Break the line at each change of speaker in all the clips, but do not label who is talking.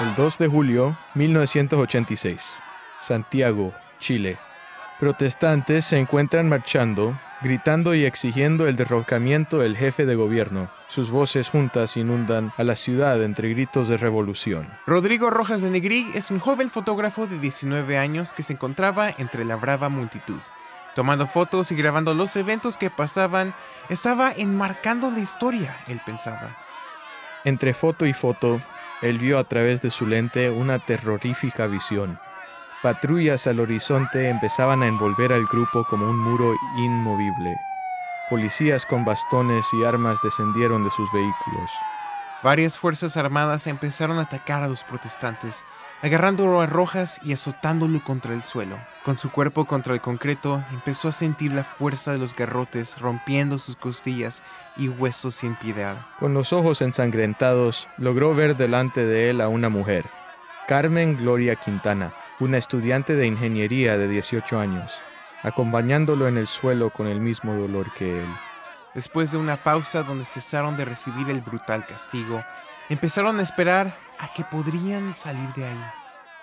El 2 de julio 1986, Santiago, Chile. Protestantes se encuentran marchando, gritando y exigiendo el derrocamiento del jefe de gobierno. Sus voces juntas inundan a la ciudad entre gritos de revolución.
Rodrigo Rojas de Negri es un joven fotógrafo de 19 años que se encontraba entre la brava multitud. Tomando fotos y grabando los eventos que pasaban, estaba enmarcando la historia, él pensaba.
Entre foto y foto, él vio a través de su lente una terrorífica visión. Patrullas al horizonte empezaban a envolver al grupo como un muro inmovible. Policías con bastones y armas descendieron de sus vehículos.
Varias fuerzas armadas empezaron a atacar a los protestantes, agarrándolo a Rojas y azotándolo contra el suelo. Con su cuerpo contra el concreto, empezó a sentir la fuerza de los garrotes rompiendo sus costillas y huesos sin piedad.
Con los ojos ensangrentados, logró ver delante de él a una mujer, Carmen Gloria Quintana, una estudiante de ingeniería de 18 años, acompañándolo en el suelo con el mismo dolor que él.
Después de una pausa donde cesaron de recibir el brutal castigo, empezaron a esperar a que podrían salir de ahí.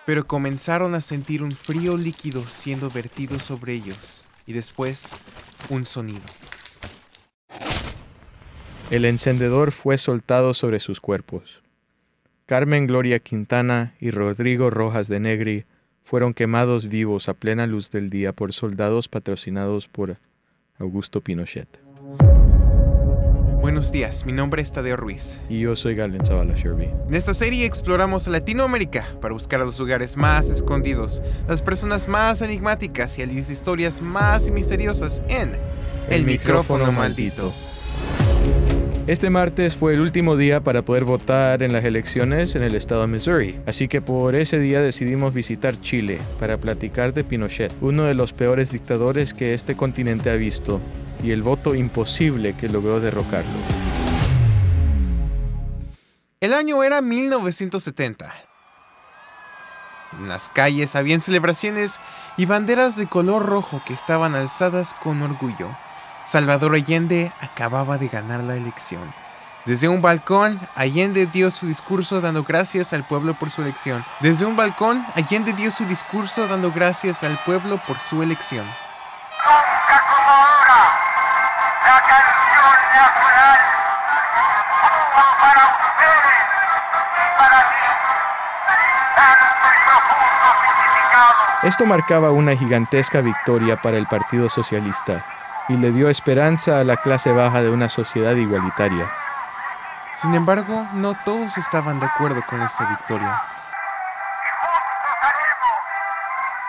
Pero comenzaron a sentir un frío líquido siendo vertido sobre ellos y después un sonido.
El encendedor fue soltado sobre sus cuerpos. Carmen Gloria Quintana y Rodrigo Rojas de Negri fueron quemados vivos a plena luz del día por soldados patrocinados por Augusto Pinochet.
Buenos días, mi nombre es Tadeo Ruiz.
Y yo soy Galen Zavala Sherby.
En esta serie exploramos Latinoamérica para buscar los lugares más escondidos, las personas más enigmáticas y las historias más misteriosas en El, micrófono, maldito.
Este martes fue el último día para poder votar en las elecciones en el estado de Missouri, así que por ese día decidimos visitar Chile para platicar de Pinochet, uno de los peores dictadores que este continente ha visto, y el voto imposible que logró derrocarlo.
El año era 1970. En las calles habían celebraciones y banderas de color rojo que estaban alzadas con orgullo. Salvador Allende acababa de ganar la elección. Desde un balcón, Allende dio su discurso dando gracias al pueblo por su elección. Desde un balcón, Allende dio su discurso dando gracias al pueblo por su elección.
Nunca como ahora, la canción nacional tuvo para ustedes y para mí tanto y profundo significado.
Esto marcaba una gigantesca victoria para el Partido Socialista y le dio esperanza a la clase baja de una sociedad igualitaria.
Sin embargo, no todos estaban de acuerdo con esta victoria.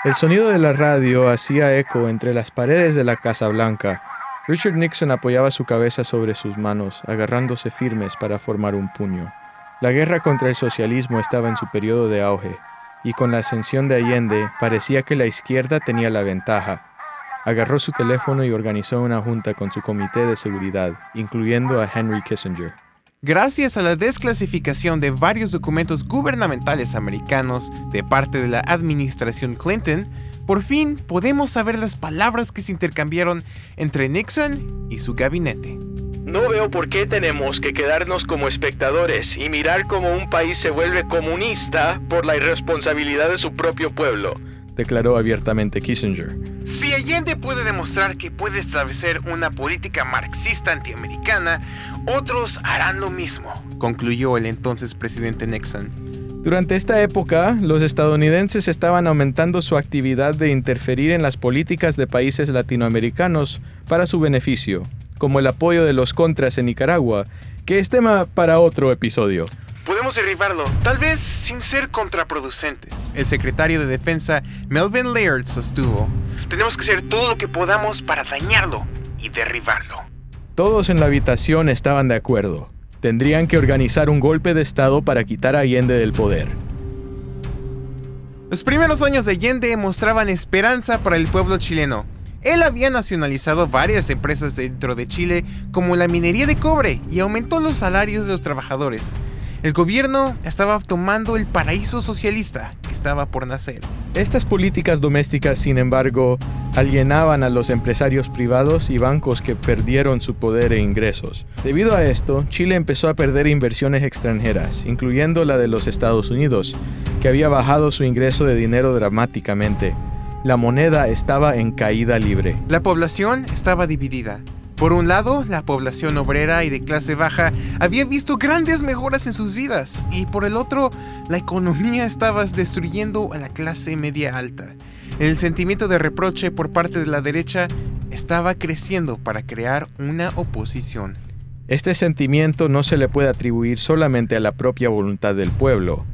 El sonido de la radio hacía eco entre las paredes de la Casa Blanca. Richard Nixon apoyaba su cabeza sobre sus manos, agarrándose firmes para formar un puño. La guerra contra el socialismo estaba en su periodo de auge, y con la ascensión de Allende parecía que la izquierda tenía la ventaja. Agarró su teléfono y organizó una junta con su comité de seguridad, incluyendo a Henry Kissinger.
Gracias a la desclasificación de varios documentos gubernamentales americanos de parte de la administración Clinton, por fin podemos saber las palabras que se intercambiaron entre Nixon y su gabinete.
No veo por qué tenemos que quedarnos como espectadores y mirar cómo un país se vuelve comunista por la irresponsabilidad de su propio pueblo, declaró abiertamente Kissinger.
Si Allende puede demostrar que puede establecer una política marxista antiamericana, otros harán lo mismo, concluyó el entonces presidente Nixon.
Durante esta época, los estadounidenses estaban aumentando su actividad de interferir en las políticas de países latinoamericanos para su beneficio, como el apoyo de los contras en Nicaragua, que es tema para otro episodio.
Podemos derribarlo, tal vez sin ser contraproducentes. El secretario de Defensa, Melvin Laird, sostuvo, tenemos que hacer todo lo que podamos para dañarlo y derribarlo.
Todos en la habitación estaban de acuerdo. Tendrían que organizar un golpe de Estado para quitar a Allende del poder.
Los primeros años de Allende mostraban esperanza para el pueblo chileno. Él había nacionalizado varias empresas dentro de Chile, como la minería de cobre, y aumentó los salarios de los trabajadores. El gobierno estaba tomando el paraíso socialista que estaba por nacer.
Estas políticas domésticas, sin embargo, alienaban a los empresarios privados y bancos que perdieron su poder e ingresos. Debido a esto, Chile empezó a perder inversiones extranjeras, incluyendo la de los Estados Unidos, que había bajado su ingreso de dinero dramáticamente. La moneda estaba en caída libre.
La población estaba dividida. Por un lado, la población obrera y de clase baja había visto grandes mejoras en sus vidas y por el otro, la economía estaba destruyendo a la clase media alta. El sentimiento de reproche por parte de la derecha estaba creciendo para crear una oposición.
Este sentimiento no se le puede atribuir solamente a la propia voluntad del pueblo.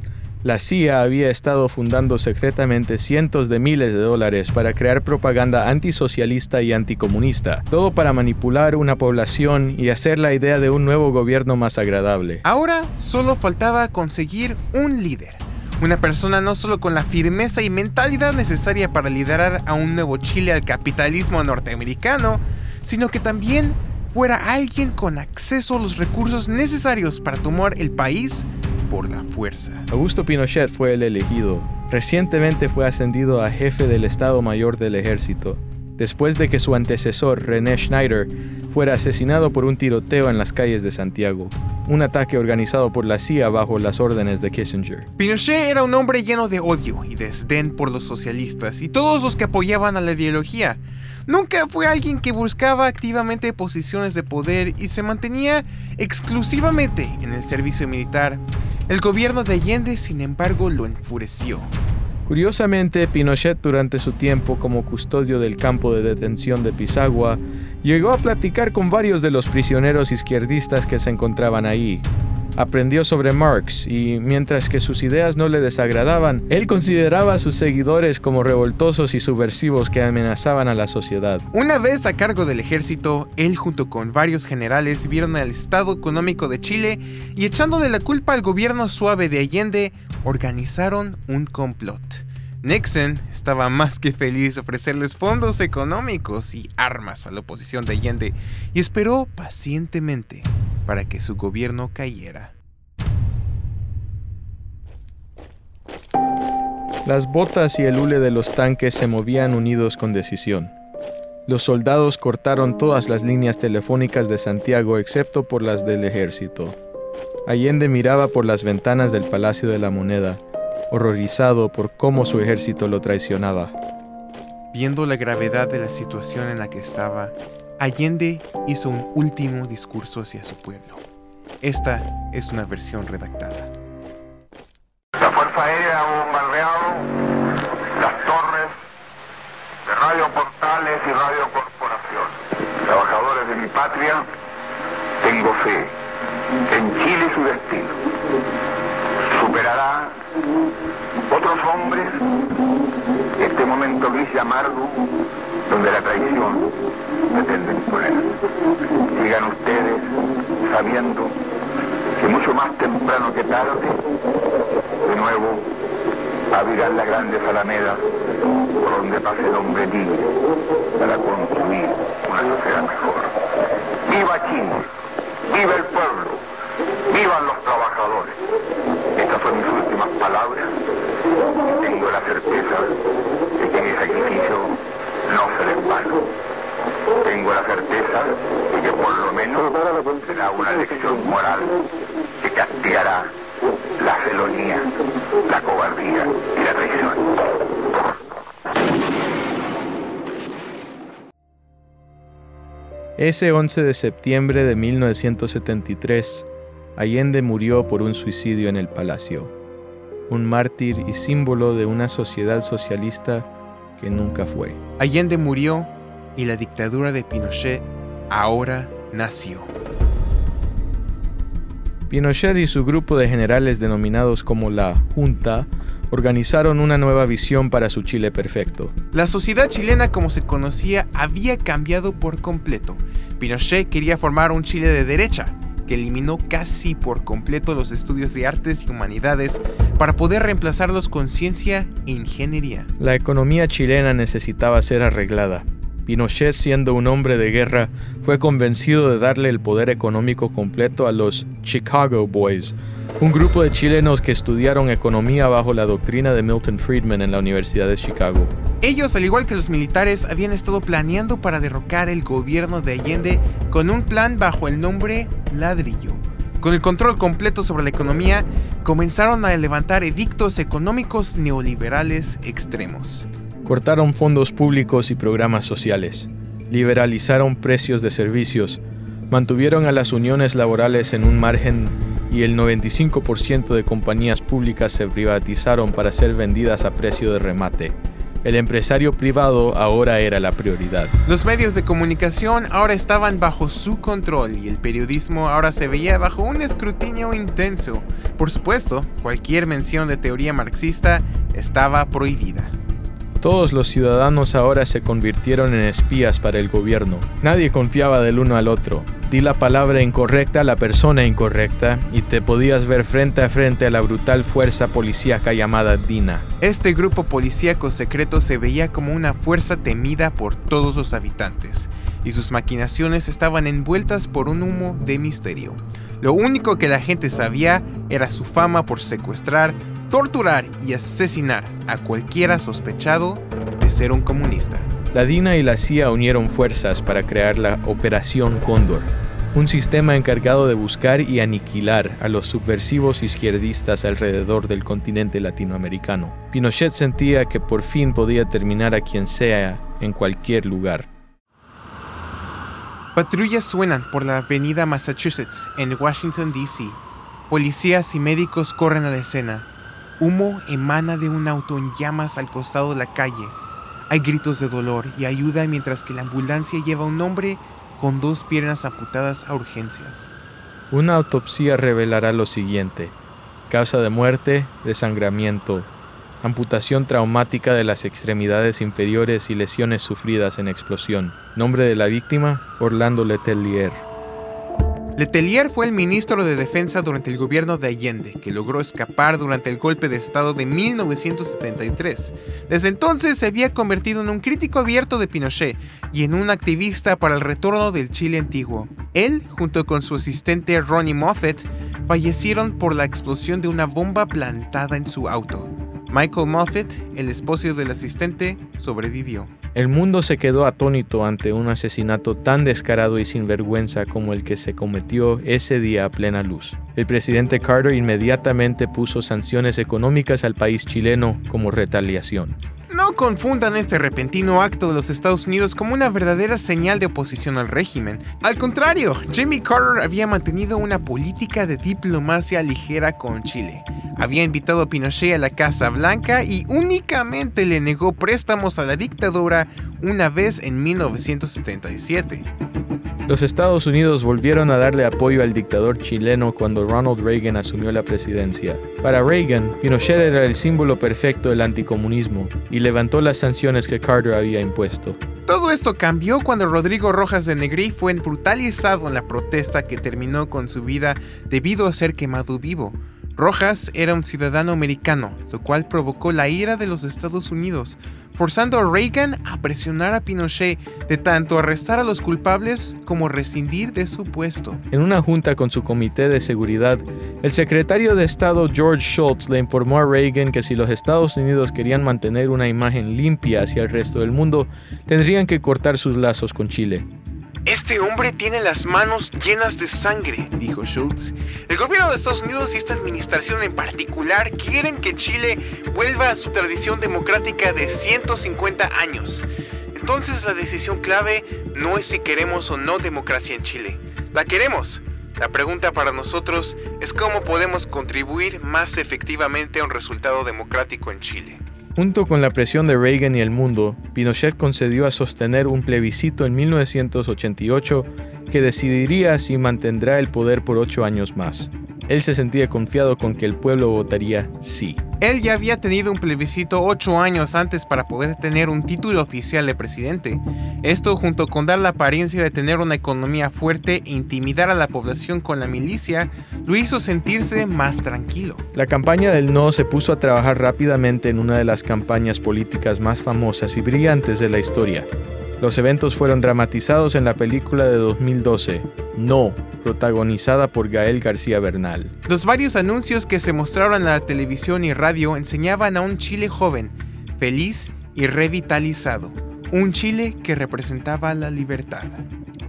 La CIA había estado fundando secretamente cientos de miles de dólares para crear propaganda antisocialista y anticomunista, todo para manipular una población y hacer la idea de un nuevo gobierno más agradable.
Ahora solo faltaba conseguir un líder. Una persona no solo con la firmeza y mentalidad necesaria para liderar a un nuevo Chile al capitalismo norteamericano, sino que también fuera alguien con acceso a los recursos necesarios para tomar el país por la fuerza.
Augusto Pinochet fue el elegido. Recientemente fue ascendido a jefe del Estado Mayor del Ejército, después de que su antecesor, René Schneider, fuera asesinado por un tiroteo en las calles de Santiago, un ataque organizado por la CIA bajo las órdenes de Kissinger.
Pinochet era un hombre lleno de odio y desdén por los socialistas y todos los que apoyaban a la ideología. Nunca fue alguien que buscaba activamente posiciones de poder y se mantenía exclusivamente en el servicio militar. El gobierno de Allende, sin embargo, lo enfureció.
Curiosamente, Pinochet durante su tiempo como custodio del campo de detención de Pisagua, llegó a platicar con varios de los prisioneros izquierdistas que se encontraban ahí, Aprendió sobre Marx y mientras que sus ideas no le desagradaban, él consideraba a sus seguidores como revoltosos y subversivos que amenazaban a la sociedad.
Una vez a cargo del ejército, él junto con varios generales vieron al estado económico de Chile y echándole la culpa al gobierno suave de Allende, organizaron un complot. Nixon estaba más que feliz de ofrecerles fondos económicos y armas a la oposición de Allende y esperó pacientemente para que su gobierno cayera.
Las botas y el hule de los tanques se movían unidos con decisión. Los soldados cortaron todas las líneas telefónicas de Santiago excepto por las del ejército. Allende miraba por las ventanas del Palacio de la Moneda, horrorizado por cómo su ejército lo traicionaba.
Viendo la gravedad de la situación en la que estaba, Allende hizo un último discurso hacia su pueblo. Esta es una versión redactada.
La Fuerza Aérea ha bombardeado las torres de Radio Portales y Radio Corporación. Trabajadores de mi patria, tengo fe en Chile su destino. Superará otros hombres este momento gris y amargo donde la traición pretende imponer. Sigan ustedes sabiendo que mucho más temprano que tarde, de nuevo, abrirán las grandes alamedas por donde pase el hombre libre para construir una sociedad mejor. ¡Viva Chile! ¡Viva el pueblo! ¡Vivan los trabajadores! Estas son mis últimas palabras. Tengo la certeza de que mi sacrificio no será en vano. Tengo la certeza de que por lo menos será una lección moral que castigará la felonía, la cobardía y la traición.
Ese 11 de septiembre de 1973, Allende murió por un suicidio en el palacio, un mártir y símbolo de una sociedad socialista que nunca fue.
Allende murió y la dictadura de Pinochet ahora nació.
Pinochet y su grupo de generales denominados como la Junta organizaron una nueva visión para su Chile perfecto.
La sociedad chilena como se conocía había cambiado por completo. Pinochet quería formar un Chile de derecha, que eliminó casi por completo los estudios de artes y humanidades para poder reemplazarlos con ciencia e ingeniería.
La economía chilena necesitaba ser arreglada. Pinochet, siendo un hombre de guerra, fue convencido de darle el poder económico completo a los Chicago Boys, un grupo de chilenos que estudiaron economía bajo la doctrina de Milton Friedman en la Universidad de Chicago.
Ellos, al igual que los militares, habían estado planeando para derrocar el gobierno de Allende con un plan bajo el nombre Ladrillo. Con el control completo sobre la economía, comenzaron a levantar edictos económicos neoliberales extremos.
Cortaron fondos públicos y programas sociales, liberalizaron precios de servicios, mantuvieron a las uniones laborales en un margen y el 95% de compañías públicas se privatizaron para ser vendidas a precio de remate. El empresario privado ahora era la prioridad.
Los medios de comunicación ahora estaban bajo su control y el periodismo ahora se veía bajo un escrutinio intenso. Por supuesto, cualquier mención de teoría marxista estaba prohibida.
Todos los ciudadanos ahora se convirtieron en espías para el gobierno. Nadie confiaba del uno al otro. Di la palabra incorrecta a la persona incorrecta y te podías ver frente a frente a la brutal fuerza policíaca llamada DINA.
Este grupo policíaco secreto se veía como una fuerza temida por todos los habitantes, y sus maquinaciones estaban envueltas por un humo de misterio. Lo único que la gente sabía era su fama por secuestrar, torturar y asesinar a cualquiera sospechado de ser un comunista.
La DINA y la CIA unieron fuerzas para crear la Operación Cóndor, un sistema encargado de buscar y aniquilar a los subversivos izquierdistas alrededor del continente latinoamericano. Pinochet sentía que por fin podía terminar a quien sea en cualquier lugar.
Patrullas suenan por la avenida Massachusetts en Washington, D.C. Policías y médicos corren a la escena. Humo emana de un auto en llamas al costado de la calle. Hay gritos de dolor y ayuda mientras que la ambulancia lleva a un hombre con dos piernas amputadas a urgencias.
Una autopsia revelará lo siguiente. Causa de muerte, desangramiento, amputación traumática de las extremidades inferiores y lesiones sufridas en explosión. Nombre de la víctima, Orlando Letelier.
Letelier fue el ministro de Defensa durante el gobierno de Allende, que logró escapar durante el golpe de Estado de 1973. Desde entonces se había convertido en un crítico abierto de Pinochet y en un activista para el retorno del Chile antiguo. Él, junto con su asistente Ronnie Moffett, fallecieron por la explosión de una bomba plantada en su auto. Michael Moffett, el esposo del asistente, sobrevivió.
El mundo se quedó atónito ante un asesinato tan descarado y sin vergüenza como el que se cometió ese día a plena luz. El presidente Carter inmediatamente puso sanciones económicas al país chileno como retaliación.
No confundan este repentino acto de los Estados Unidos como una verdadera señal de oposición al régimen. Al contrario, Jimmy Carter había mantenido una política de diplomacia ligera con Chile. Había invitado a Pinochet a la Casa Blanca y únicamente le negó préstamos a la dictadura una vez en 1977.
Los Estados Unidos volvieron a darle apoyo al dictador chileno cuando Ronald Reagan asumió la presidencia. Para Reagan, Pinochet era el símbolo perfecto del anticomunismo y levantó las sanciones que Carter había impuesto.
Todo esto cambió cuando Rodrigo Rojas de Negri fue brutalizado en la protesta que terminó con su vida debido a ser quemado vivo. Rojas era un ciudadano americano, lo cual provocó la ira de los Estados Unidos, forzando a Reagan a presionar a Pinochet de tanto arrestar a los culpables como rescindir de su puesto.
En una junta con su comité de seguridad, el secretario de Estado George Shultz le informó a Reagan que si los Estados Unidos querían mantener una imagen limpia hacia el resto del mundo, tendrían que cortar sus lazos con Chile.
Este hombre tiene las manos llenas de sangre, dijo Schultz. El gobierno de Estados Unidos y esta administración en particular quieren que Chile vuelva a su tradición democrática de 150 años. Entonces la decisión clave no es si queremos o no democracia en Chile. La queremos. La pregunta para nosotros es cómo podemos contribuir más efectivamente a un resultado democrático en Chile.
Junto con la presión de Reagan y el mundo, Pinochet concedió a sostener un plebiscito en 1988 que decidiría si mantendrá el poder por ocho años más. Él se sentía confiado con que el pueblo votaría sí.
Él ya había tenido un plebiscito ocho años antes para poder tener un título oficial de presidente. Esto junto con dar la apariencia de tener una economía fuerte e intimidar a la población con la milicia, lo hizo sentirse más tranquilo.
La campaña del no se puso a trabajar rápidamente en una de las campañas políticas más famosas y brillantes de la historia, Los eventos fueron dramatizados en la película de 2012, No, protagonizada por Gael García Bernal.
Los varios anuncios que se mostraron en la televisión y radio enseñaban a un Chile joven, feliz y revitalizado. Un Chile que representaba la libertad.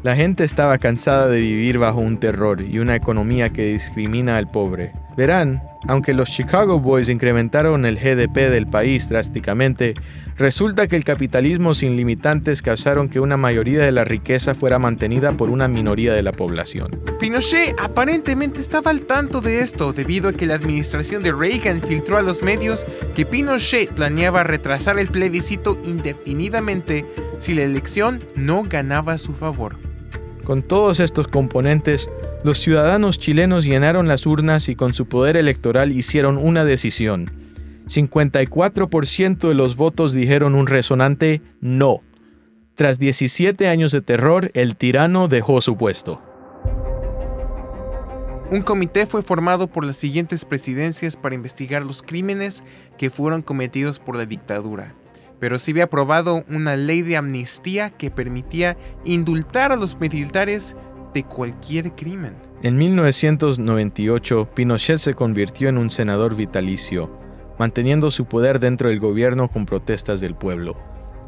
La gente estaba cansada de vivir bajo un terror y una economía que discrimina al pobre. Verán, aunque los Chicago Boys incrementaron el GDP del país drásticamente, resulta que el capitalismo sin limitantes causaron que una mayoría de la riqueza fuera mantenida por una minoría de la población.
Pinochet aparentemente estaba al tanto de esto debido a que la administración de Reagan filtró a los medios que Pinochet planeaba retrasar el plebiscito indefinidamente si la elección no ganaba a su favor.
Con todos estos componentes, los ciudadanos chilenos llenaron las urnas y con su poder electoral hicieron una decisión. 54% de los votos dijeron un resonante no. Tras 17 años de terror, el tirano dejó su puesto.
Un comité fue formado por las siguientes presidencias para investigar los crímenes que fueron cometidos por la dictadura, pero se había aprobado una ley de amnistía que permitía indultar a los militares de cualquier crimen.
En 1998, Pinochet se convirtió en un senador vitalicio, manteniendo su poder dentro del gobierno con protestas del pueblo.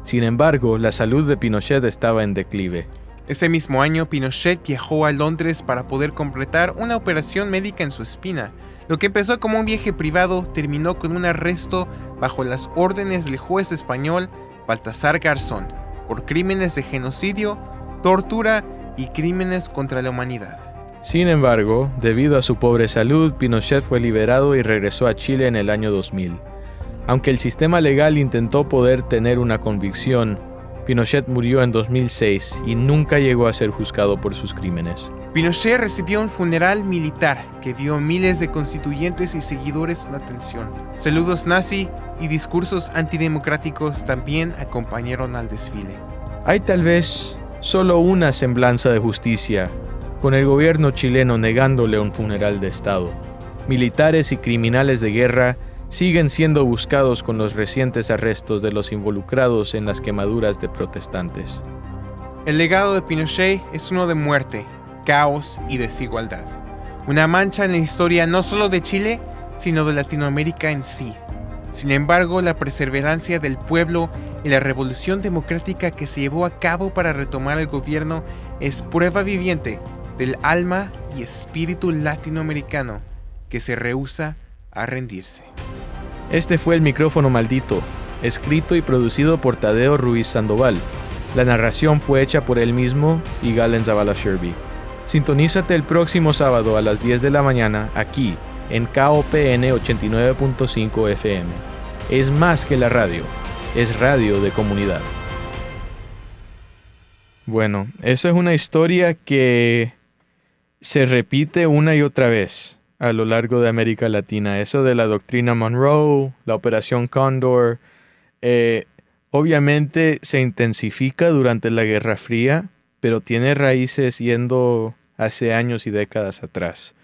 Sin embargo, la salud de Pinochet estaba en declive.
Ese mismo año, Pinochet viajó a Londres para poder completar una operación médica en su espina. Lo que empezó como un viaje privado terminó con un arresto bajo las órdenes del juez español Baltasar Garzón por crímenes de genocidio, tortura y crímenes contra la humanidad.
Sin embargo, debido a su pobre salud, Pinochet fue liberado y regresó a Chile en el año 2000. Aunque el sistema legal intentó poder tener una convicción, Pinochet murió en 2006 y nunca llegó a ser juzgado por sus crímenes.
Pinochet recibió un funeral militar que vio miles de constituyentes y seguidores en atención. Saludos nazi y discursos antidemocráticos también acompañaron al desfile.
Hay tal vez solo una semblanza de justicia, con el gobierno chileno negándole un funeral de Estado. Militares y criminales de guerra siguen siendo buscados con los recientes arrestos de los involucrados en las quemaduras de protestantes.
El legado de Pinochet es uno de muerte, caos y desigualdad. Una mancha en la historia no solo de Chile, sino de Latinoamérica en sí. Sin embargo, la perseverancia del pueblo y la revolución democrática que se llevó a cabo para retomar el gobierno es prueba viviente del alma y espíritu latinoamericano que se rehúsa a rendirse.
Este fue el micrófono maldito, escrito y producido por Tadeo Ruiz Sandoval. La narración fue hecha por él mismo y Galen Zavala Sherby. Sintonízate el próximo sábado a las 10 de la mañana aquí en KOPN 89.5 FM. Es más que la radio, es radio de comunidad. Bueno, esa es una historia que se repite una y otra vez a lo largo de América Latina. Eso de la doctrina Monroe, la operación Condor, eh, obviamente se intensifica durante la Guerra Fría, pero tiene raíces yendo hace años y décadas atrás.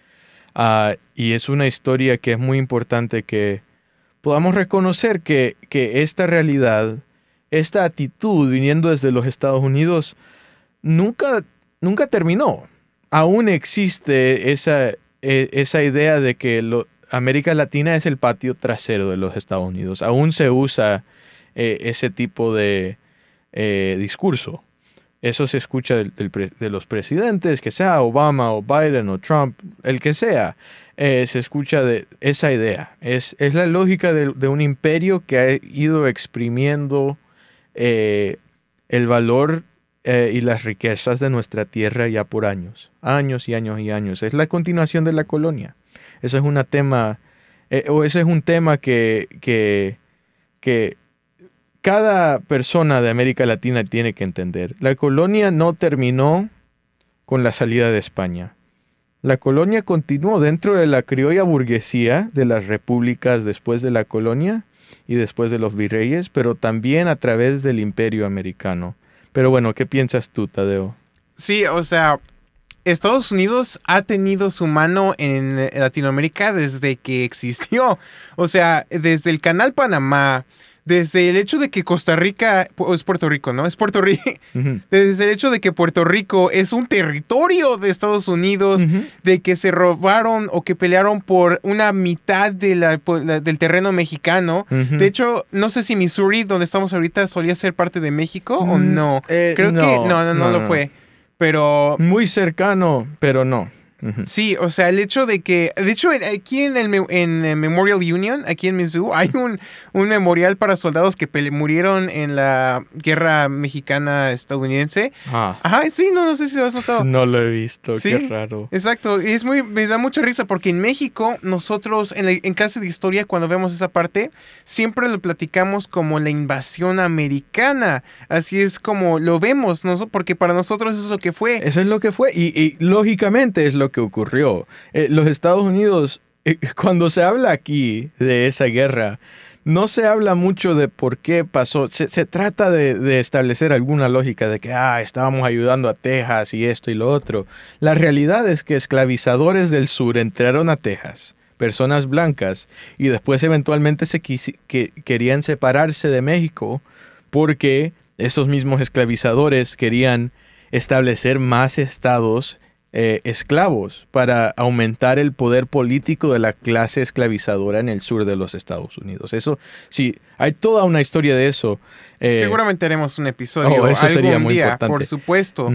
Ah, y es una historia que es muy importante que podamos reconocer que, que esta realidad, esta actitud viniendo desde los Estados Unidos, nunca, nunca terminó. Aún existe esa, e, esa idea de que América Latina es el patio trasero de los Estados Unidos. Aún se usa eh, ese tipo de eh, discurso. Eso se escucha de los presidentes, que sea Obama o Biden o Trump, el que sea. Eh, se escucha de esa idea. Es, es la lógica de, un imperio que ha ido exprimiendo el valor y las riquezas de nuestra tierra ya por años, años y años y años. Es la continuación de la colonia. Eso es, una tema, o ese es un tema que, que cada persona de América Latina tiene que entender. La colonia no terminó con la salida de España. La colonia continuó dentro de la criolla burguesía de las repúblicas después de la colonia y después de los virreyes, pero también a través del imperio americano. Pero bueno, ¿qué piensas tú, Tadeo?
Sí, o sea, Estados Unidos ha tenido su mano en Latinoamérica desde que existió. O sea, desde el Canal Panamá, desde el hecho de que Costa Rica, es Puerto Rico, ¿no? Es Puerto Rico. Desde el hecho de que Puerto Rico es un territorio de Estados Unidos, de que se robaron o que pelearon por una mitad de la- por la- del terreno mexicano. De hecho, no sé si Missouri, donde estamos ahorita, solía ser parte de México o
Mm,
no.
eh,
Creo que
no,
no, no, no, lo fue. Pero
Muy cercano, pero no.
Sí, o sea, el hecho de que, de hecho, aquí en el en eh, Memorial Union, aquí en Mizzou, hay un, un memorial para soldados que murieron en la guerra mexicana estadounidense.
Ah,
Ajá, sí, no, no sé si lo has notado.
no lo he visto,
Sí.
qué raro.
Exacto, y es muy, me da mucha risa porque en México, nosotros, en, la- en clase de historia, cuando vemos esa parte, siempre lo platicamos como la invasión americana. Así es como lo vemos, ¿no? porque para nosotros eso es lo que fue.
Eso es lo que fue y, y lógicamente es lo que ocurrió. Eh, los Estados Unidos, eh, cuando se habla aquí de esa guerra, no se habla mucho de por qué pasó. Se, trata de, establecer alguna lógica de que, ah, estábamos ayudando a Texas y esto y lo otro. La realidad es que esclavizadores del sur entraron a Texas, personas blancas, y después eventualmente se querían separarse de México porque esos mismos esclavizadores querían establecer más estados eh, esclavos para aumentar el poder político de la clase esclavizadora en el sur de los Estados Unidos. Eso, sí, hay toda una historia de eso. eh,
Seguramente haremos un episodio
oh, eso
algún
sería muy
día,
importante.
por supuesto.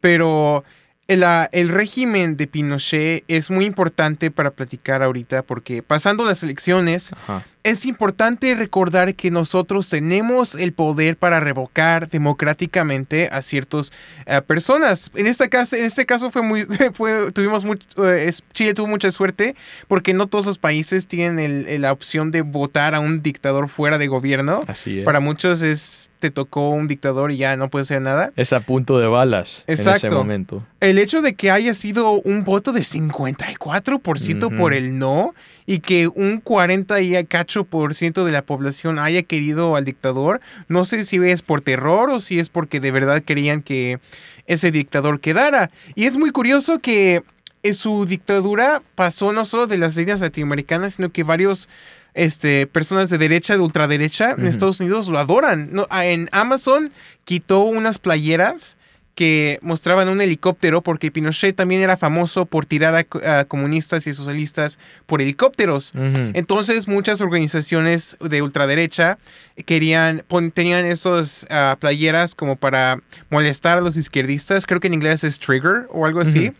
Pero el, ah, el régimen de Pinochet es muy importante para platicar ahorita porque pasando las elecciones
Ajá.
Es importante recordar que nosotros tenemos el poder para revocar democráticamente a ciertas eh, personas. En este caso, en este caso fue muy, fue, tuvimos much- eh, es- Chile tuvo mucha suerte porque no todos los países tienen el- el- la opción de votar a un dictador fuera de gobierno.
Así es.
Para muchos es te tocó un dictador y ya no puedes hacer nada.
Es a punto de balas en ese
Exacto.
momento.
El hecho de que haya sido un voto de 54% por
Ujú.
el no y que un 40 y cacho por ciento de la población haya querido al dictador, no sé si es por terror o si es porque de verdad querían que ese dictador quedara. Y es muy curioso que en su dictadura pasó no solo de las líneas latinoamericanas, sino que varios este, personas de derecha, de ultraderecha en. Estados Unidos lo adoran. No, en Amazon quitó unas playeras que mostraban un helicóptero porque Pinochet también era famoso por tirar a, co- a comunistas y socialistas por helicópteros. Entonces muchas organizaciones de ultraderecha querían pon- tenían esos ah, playeras como para molestar a los izquierdistas. Creo que en inglés es trigger o algo así.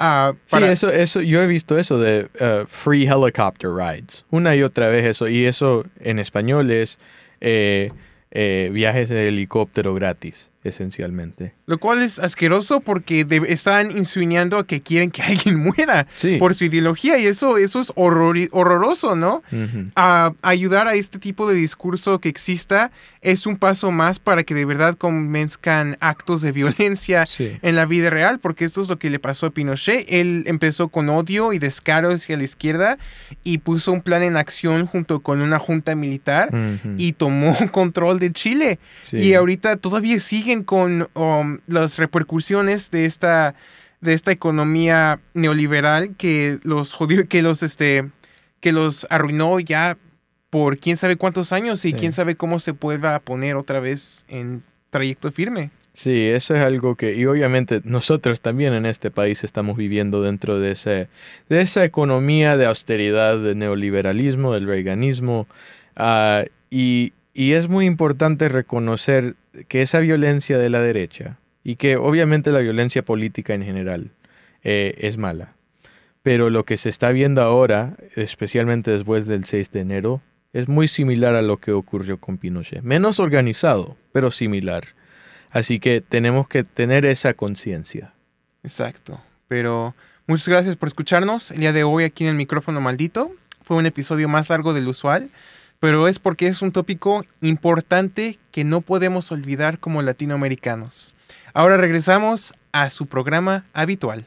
Ah,
Sí,
para-
eso, eso, yo he visto eso de uh, free helicopter rides. Una y otra vez eso. Y eso en español es eh, eh, viajes en helicóptero gratis, esencialmente.
Lo cual es asqueroso porque de- están insinuando a que quieren que alguien muera
Sí.
por su ideología y eso, eso es horror- horroroso, ¿no? A ayudar a este tipo de discurso que exista es un paso más para que de verdad convenzcan actos de violencia
Sí.
en la vida real, porque esto es lo que le pasó a Pinochet. Él empezó con odio y descaro hacia la izquierda y puso un plan en acción junto con una junta militar y tomó control de Chile.
Sí.
Y ahorita todavía siguen con um, las repercusiones de esta, de esta economía neoliberal que los jodió, que los este, que los arruinó ya por quién sabe cuántos años y
Sí.
quién sabe cómo se vuelva a poner otra vez en trayecto firme.
Sí, eso es algo que, y obviamente nosotros también en este país estamos viviendo dentro de, ese, de esa economía de austeridad, de neoliberalismo, del reaganismo, ah, y, y es muy importante reconocer que esa violencia de la derecha, y que obviamente la violencia política en general eh, es mala, pero lo que se está viendo ahora, especialmente después del 6 de enero, es muy similar a lo que ocurrió con Pinochet. Menos organizado, pero similar. Así que tenemos que tener esa conciencia.
Exacto. Pero muchas gracias por escucharnos el día de hoy aquí en el micrófono maldito. Fue un episodio más largo del usual, pero es porque es un tópico importante que no podemos olvidar como latinoamericanos. Ahora regresamos a su programa habitual.